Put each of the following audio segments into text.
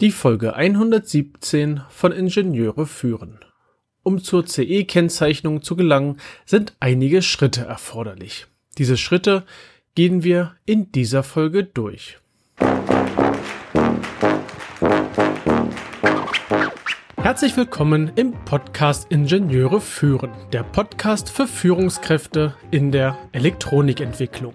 Die Folge 117 von Ingenieure führen. Um zur CE-Kennzeichnung zu gelangen, sind einige Schritte erforderlich. Diese Schritte gehen wir in dieser Folge durch. Herzlich willkommen im Podcast Ingenieure führen, der Podcast für Führungskräfte in der Elektronikentwicklung.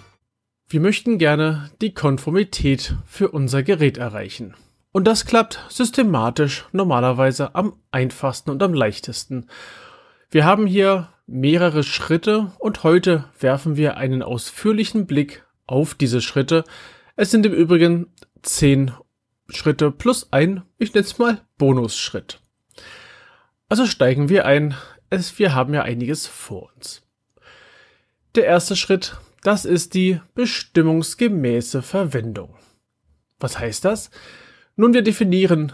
Wir möchten gerne die Konformität für unser Gerät erreichen. Und das klappt systematisch normalerweise am einfachsten und am leichtesten. Wir haben hier mehrere Schritte und heute werfen wir einen ausführlichen Blick auf diese Schritte. Es sind im Übrigen zehn Schritte plus ein, ich nenne es mal Bonusschritt. Also steigen wir ein. Es, wir haben ja einiges vor uns. Der erste Schritt das ist die bestimmungsgemäße Verwendung. Was heißt das? Nun, wir definieren,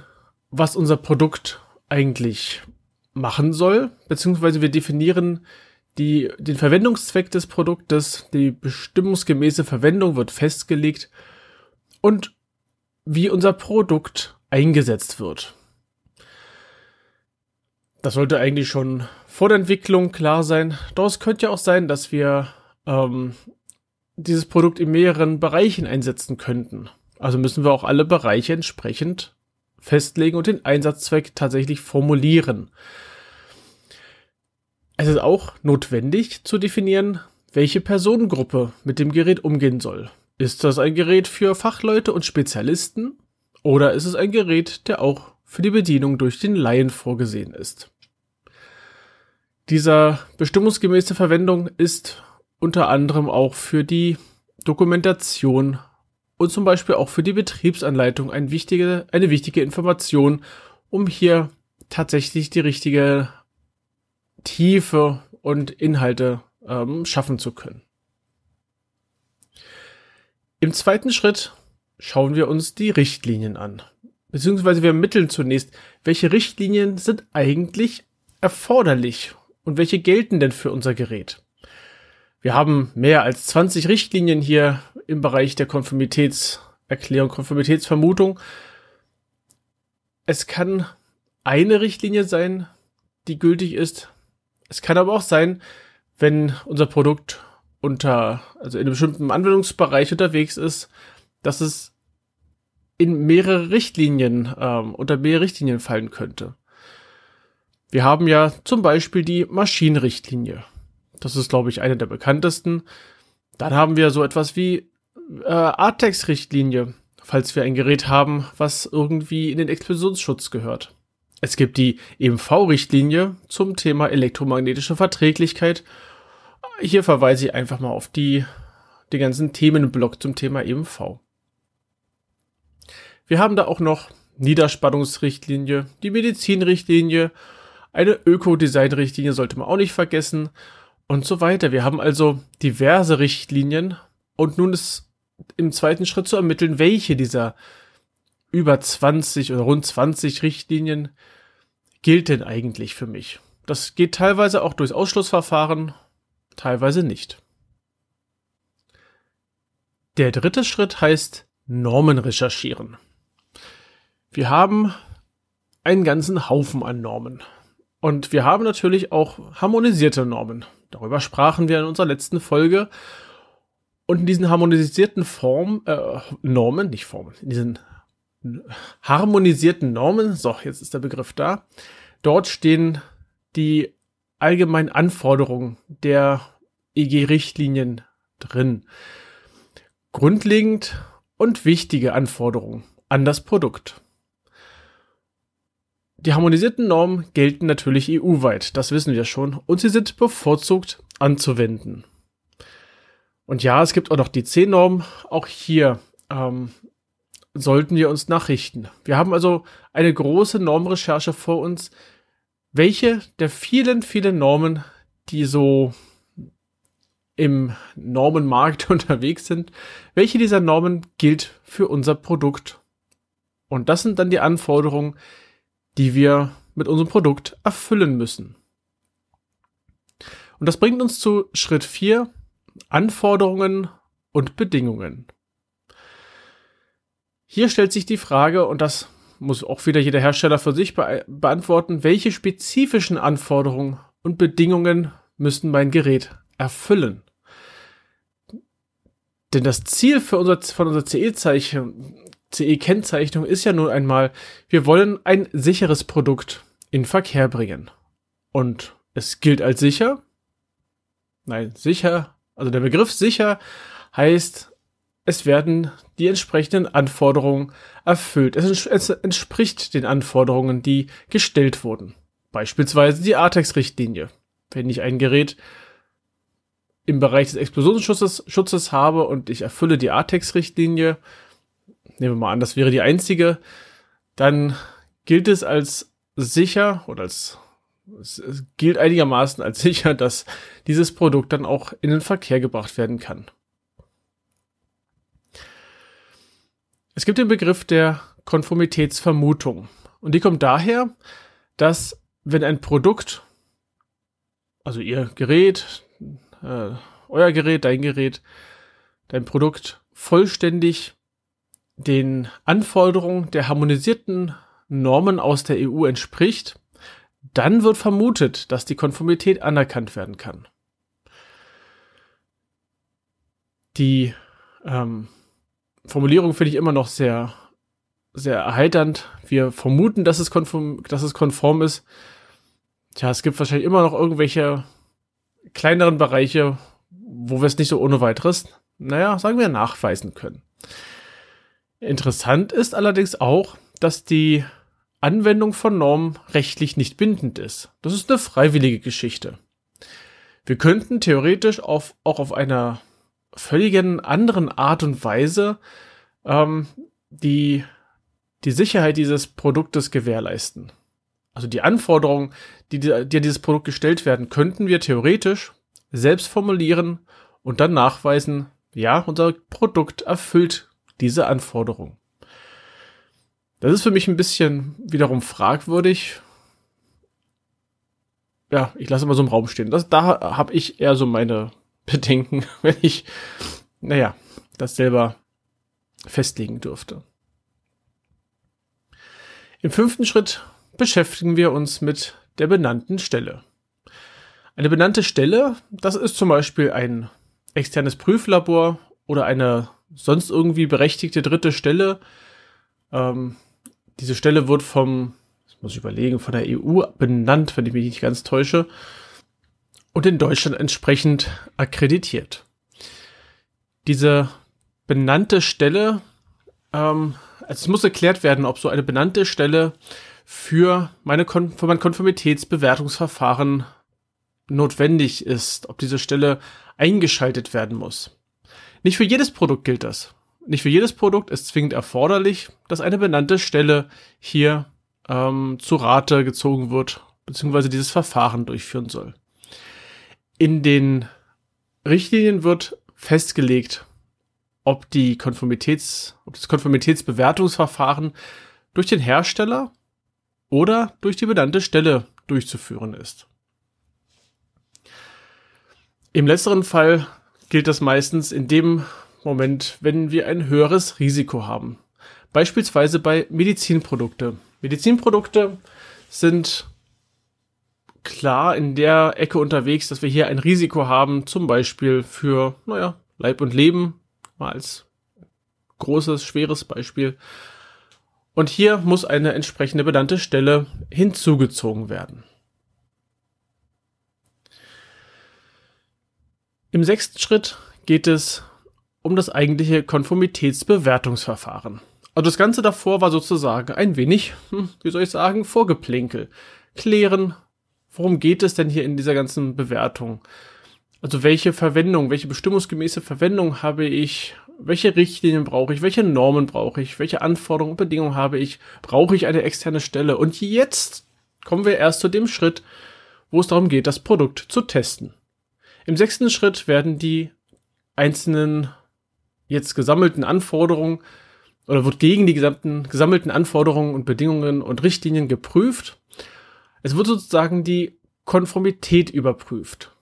was unser Produkt eigentlich machen soll, beziehungsweise wir definieren die, den Verwendungszweck des Produktes, die bestimmungsgemäße Verwendung wird festgelegt und wie unser Produkt eingesetzt wird. Das sollte eigentlich schon vor der Entwicklung klar sein. Es könnte ja auch sein, dass wir ähm, dieses Produkt in mehreren Bereichen einsetzen könnten. Also müssen wir auch alle Bereiche entsprechend festlegen und den Einsatzzweck tatsächlich formulieren. Es ist auch notwendig zu definieren, welche Personengruppe mit dem Gerät umgehen soll. Ist das ein Gerät für Fachleute und Spezialisten oder ist es ein Gerät, der auch für die Bedienung durch den Laien vorgesehen ist? Dieser bestimmungsgemäße Verwendung ist unter anderem auch für die Dokumentation und zum Beispiel auch für die Betriebsanleitung ein wichtige, eine wichtige Information, um hier tatsächlich die richtige Tiefe und Inhalte ähm, schaffen zu können. Im zweiten Schritt schauen wir uns die Richtlinien an. Beziehungsweise wir ermitteln zunächst, welche Richtlinien sind eigentlich erforderlich und welche gelten denn für unser Gerät. Wir haben mehr als 20 Richtlinien hier im Bereich der Konformitätserklärung, Konformitätsvermutung. Es kann eine Richtlinie sein, die gültig ist. Es kann aber auch sein, wenn unser Produkt unter, also in einem bestimmten Anwendungsbereich unterwegs ist, dass es in mehrere Richtlinien, ähm, unter mehrere Richtlinien fallen könnte. Wir haben ja zum Beispiel die Maschinenrichtlinie. Das ist, glaube ich, eine der bekanntesten. Dann haben wir so etwas wie äh, Artex-Richtlinie, falls wir ein Gerät haben, was irgendwie in den Explosionsschutz gehört. Es gibt die EMV-Richtlinie zum Thema elektromagnetische Verträglichkeit. Hier verweise ich einfach mal auf die, den ganzen Themenblock zum Thema EMV. Wir haben da auch noch Niederspannungsrichtlinie, die Medizinrichtlinie, eine Ökodesign-Richtlinie sollte man auch nicht vergessen und so weiter. Wir haben also diverse Richtlinien und nun ist im zweiten Schritt zu ermitteln, welche dieser über 20 oder rund 20 Richtlinien gilt denn eigentlich für mich. Das geht teilweise auch durch Ausschlussverfahren, teilweise nicht. Der dritte Schritt heißt Normen recherchieren. Wir haben einen ganzen Haufen an Normen. Und wir haben natürlich auch harmonisierte Normen. Darüber sprachen wir in unserer letzten Folge. Und in diesen harmonisierten Form, äh, Normen, nicht Formen, in diesen harmonisierten Normen, so, jetzt ist der Begriff da, dort stehen die allgemeinen Anforderungen der EG-Richtlinien drin. Grundlegend und wichtige Anforderungen an das Produkt. Die harmonisierten Normen gelten natürlich EU-weit, das wissen wir schon, und sie sind bevorzugt anzuwenden. Und ja, es gibt auch noch die C-Norm. Auch hier ähm, sollten wir uns nachrichten. Wir haben also eine große Normrecherche vor uns. Welche der vielen, vielen Normen, die so im Normenmarkt unterwegs sind, welche dieser Normen gilt für unser Produkt? Und das sind dann die Anforderungen, die wir mit unserem Produkt erfüllen müssen. Und das bringt uns zu Schritt 4, Anforderungen und Bedingungen. Hier stellt sich die Frage, und das muss auch wieder jeder Hersteller für sich be beantworten, welche spezifischen Anforderungen und Bedingungen müssen mein Gerät erfüllen? Denn das Ziel für unser, von unserer CE-Zeichen, CE-Kennzeichnung ist ja nun einmal, wir wollen ein sicheres Produkt in Verkehr bringen. Und es gilt als sicher. Nein, sicher. Also der Begriff sicher heißt, es werden die entsprechenden Anforderungen erfüllt. Es, entspricht den Anforderungen, die gestellt wurden. Beispielsweise die ATEX-Richtlinie. Wenn ich ein Gerät im Bereich des Explosionsschutzes Schutzes habe und ich erfülle die ATEX-Richtlinie, nehmen wir mal an, das wäre die einzige, dann gilt es als sicher oder als es gilt einigermaßen als sicher, dass dieses Produkt dann auch in den Verkehr gebracht werden kann. Es gibt den Begriff der Konformitätsvermutung und die kommt daher, dass wenn ein Produkt, also Ihr Gerät, äh, euer Gerät, dein Gerät, dein Produkt vollständig den Anforderungen der harmonisierten Normen aus der EU entspricht, dann wird vermutet, dass die Konformität anerkannt werden kann. Die ähm, Formulierung finde ich immer noch sehr, sehr erheiternd. Wir vermuten, dass es, konform, dass es konform ist. Tja, es gibt wahrscheinlich immer noch irgendwelche kleineren Bereiche, wo wir es nicht so ohne weiteres, naja, sagen wir, nachweisen können. Interessant ist allerdings auch, dass die Anwendung von Normen rechtlich nicht bindend ist. Das ist eine freiwillige Geschichte. Wir könnten theoretisch auf, auch auf einer völligen anderen Art und Weise ähm, die, die Sicherheit dieses Produktes gewährleisten. Also die Anforderungen, die, die an dieses Produkt gestellt werden, könnten wir theoretisch selbst formulieren und dann nachweisen, ja, unser Produkt erfüllt diese Anforderung. Das ist für mich ein bisschen wiederum fragwürdig. Ja, ich lasse mal so im Raum stehen. Das, da habe ich eher so meine Bedenken, wenn ich, naja, das selber festlegen dürfte. Im fünften Schritt beschäftigen wir uns mit der benannten Stelle. Eine benannte Stelle, das ist zum Beispiel ein externes Prüflabor oder eine sonst irgendwie berechtigte dritte Stelle. Ähm, diese Stelle wird vom, das muss ich überlegen, von der EU benannt, wenn ich mich nicht ganz täusche, und in Deutschland entsprechend akkreditiert. Diese benannte Stelle, ähm, also es muss erklärt werden, ob so eine benannte Stelle für, meine Kon für mein Konformitätsbewertungsverfahren notwendig ist, ob diese Stelle eingeschaltet werden muss. Nicht für jedes Produkt gilt das. Nicht für jedes Produkt ist zwingend erforderlich, dass eine benannte Stelle hier ähm, zu Rate gezogen wird, beziehungsweise dieses Verfahren durchführen soll. In den Richtlinien wird festgelegt, ob die Konformitäts, ob das Konformitätsbewertungsverfahren durch den Hersteller oder durch die benannte Stelle durchzuführen ist. Im letzteren Fall gilt das meistens in dem Moment, wenn wir ein höheres Risiko haben. Beispielsweise bei Medizinprodukte. Medizinprodukte sind klar in der Ecke unterwegs, dass wir hier ein Risiko haben, zum Beispiel für, naja, Leib und Leben, mal als großes, schweres Beispiel. Und hier muss eine entsprechende benannte Stelle hinzugezogen werden. Im sechsten Schritt geht es um das eigentliche Konformitätsbewertungsverfahren. Also das Ganze davor war sozusagen ein wenig, hm, wie soll ich sagen, Vorgeplänkel. Klären, worum geht es denn hier in dieser ganzen Bewertung? Also welche Verwendung, welche bestimmungsgemäße Verwendung habe ich welche Richtlinien brauche ich, welche Normen brauche ich, welche Anforderungen und Bedingungen habe ich, brauche ich eine externe Stelle. Und jetzt kommen wir erst zu dem Schritt, wo es darum geht, das Produkt zu testen. Im sechsten Schritt werden die einzelnen jetzt gesammelten Anforderungen oder wird gegen die gesamten gesammelten Anforderungen und Bedingungen und Richtlinien geprüft. Es wird sozusagen die Konformität überprüft.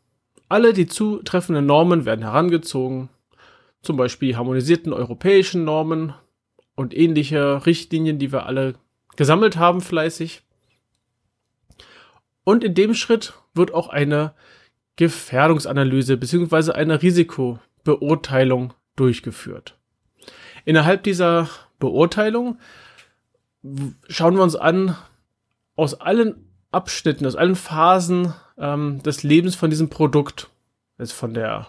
Alle die zutreffenden Normen werden herangezogen, zum Beispiel harmonisierten europäischen Normen und ähnliche Richtlinien, die wir alle gesammelt haben fleißig. Und in dem Schritt wird auch eine Gefährdungsanalyse bzw. eine Risikobeurteilung durchgeführt. Innerhalb dieser Beurteilung schauen wir uns an, aus allen Abschnitten, aus allen Phasen ähm, des Lebens von diesem Produkt, also von der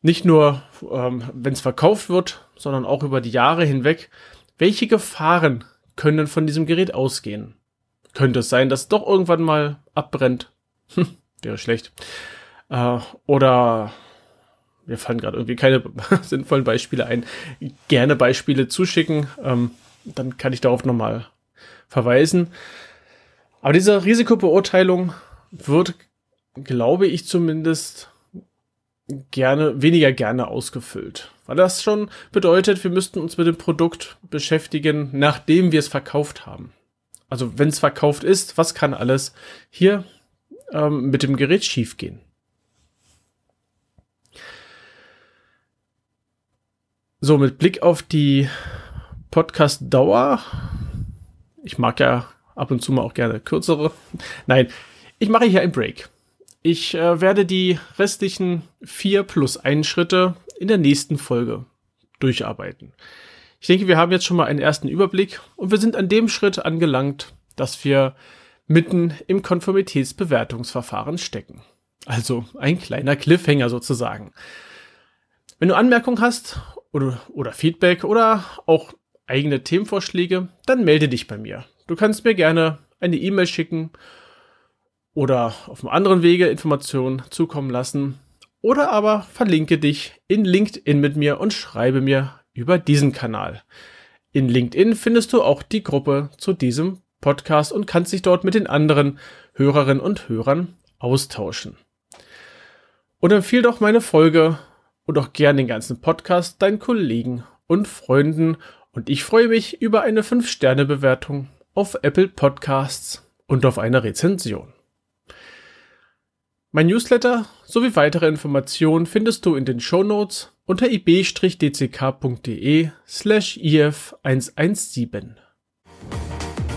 nicht nur, ähm, wenn es verkauft wird, sondern auch über die Jahre hinweg, welche Gefahren können von diesem Gerät ausgehen? Könnte es sein, dass es doch irgendwann mal abbrennt? Wäre schlecht. Äh, oder mir fallen gerade irgendwie keine sinnvollen Beispiele ein. Gerne Beispiele zuschicken, ähm, dann kann ich darauf nochmal verweisen. Aber diese Risikobeurteilung wird, glaube ich zumindest, gerne, weniger gerne ausgefüllt. Weil das schon bedeutet, wir müssten uns mit dem Produkt beschäftigen, nachdem wir es verkauft haben. Also wenn es verkauft ist, was kann alles hier ähm, mit dem Gerät schiefgehen? So, mit Blick auf die Podcast-Dauer. Ich mag ja ab und zu mal auch gerne kürzere. Nein, ich mache hier einen Break. Ich äh, werde die restlichen vier plus ein Schritte in der nächsten Folge durcharbeiten. Ich denke, wir haben jetzt schon mal einen ersten Überblick und wir sind an dem Schritt angelangt, dass wir mitten im Konformitätsbewertungsverfahren stecken. Also ein kleiner Cliffhanger sozusagen. Wenn du Anmerkungen hast oder, oder Feedback oder auch eigene Themenvorschläge, dann melde dich bei mir. Du kannst mir gerne eine E-Mail schicken oder auf einem anderen Wege Informationen zukommen lassen oder aber verlinke dich in LinkedIn mit mir und schreibe mir über diesen Kanal. In LinkedIn findest du auch die Gruppe zu diesem Podcast und kannst dich dort mit den anderen Hörerinnen und Hörern austauschen. Und empfehle doch meine Folge und auch gern den ganzen Podcast deinen Kollegen und Freunden und ich freue mich über eine 5-Sterne-Bewertung auf Apple Podcasts und auf eine Rezension. Mein Newsletter sowie weitere Informationen findest du in den Show Notes unter ib-dck.de slash if117.